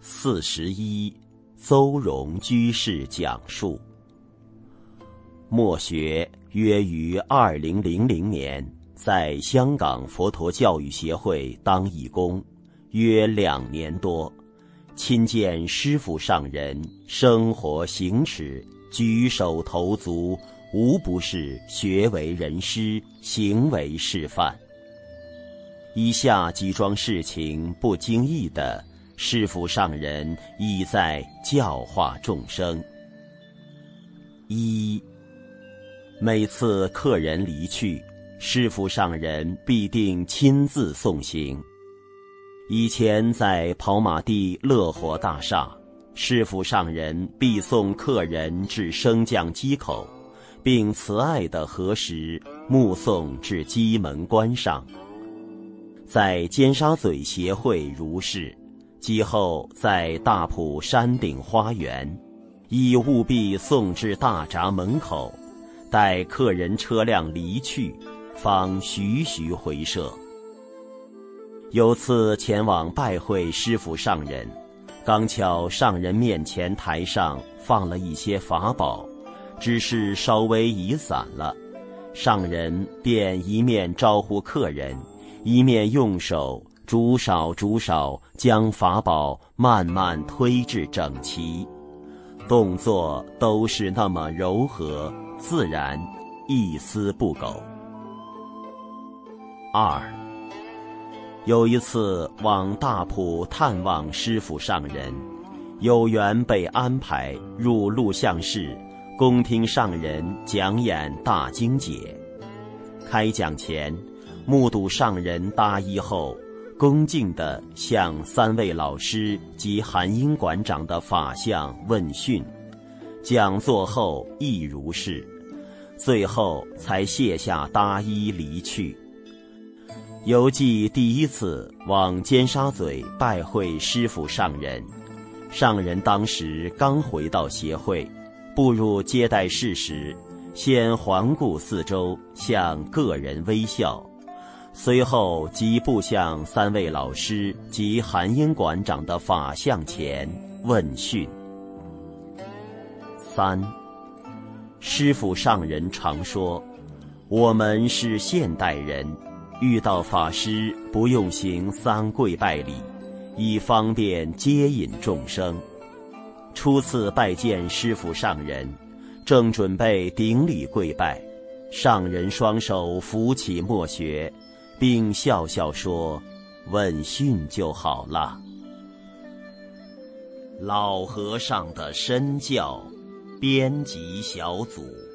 四十一，邹容居士讲述。墨学约于二零零零年在香港佛陀教育协会当义工，约两年多，亲见师父上人生活行持、举手投足，无不是学为人师，行为示范。以下几桩事情，不经意的，师父上人已在教化众生。一。每次客人离去，师傅上人必定亲自送行。以前在跑马地乐活大厦，师傅上人必送客人至升降机口，并慈爱的核实，目送至机门关上。在尖沙咀协会如是，今后在大埔山顶花园，亦务必送至大闸门口。待客人车辆离去，方徐徐回舍。有次前往拜会师傅上人，刚巧上人面前台上放了一些法宝，只是稍微移散了，上人便一面招呼客人，一面用手逐少逐少将法宝慢慢推至整齐，动作都是那么柔和。自然，一丝不苟。二，有一次往大埔探望师傅上人，有缘被安排入录像室，恭听上人讲演大经解。开讲前，目睹上人搭衣后，恭敬地向三位老师及韩英馆长的法相问讯。讲座后亦如是，最后才卸下搭衣离去。犹记第一次往尖沙咀拜会师傅上人，上人当时刚回到协会，步入接待室时，先环顾四周，向个人微笑，随后即步向三位老师及韩英馆长的法像前问讯。三，师父上人常说：“我们是现代人，遇到法师不用行三跪拜礼，以方便接引众生。”初次拜见师父上人，正准备顶礼跪拜，上人双手扶起墨学，并笑笑说：“问讯就好了。”老和尚的身教。编辑小组。